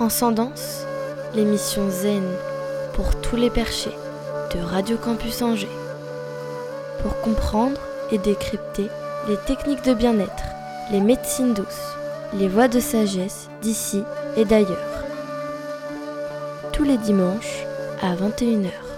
Transcendance, l'émission zen pour tous les perchés de Radio Campus Angers. Pour comprendre et décrypter les techniques de bien-être, les médecines douces, les voies de sagesse d'ici et d'ailleurs. Tous les dimanches à 21h.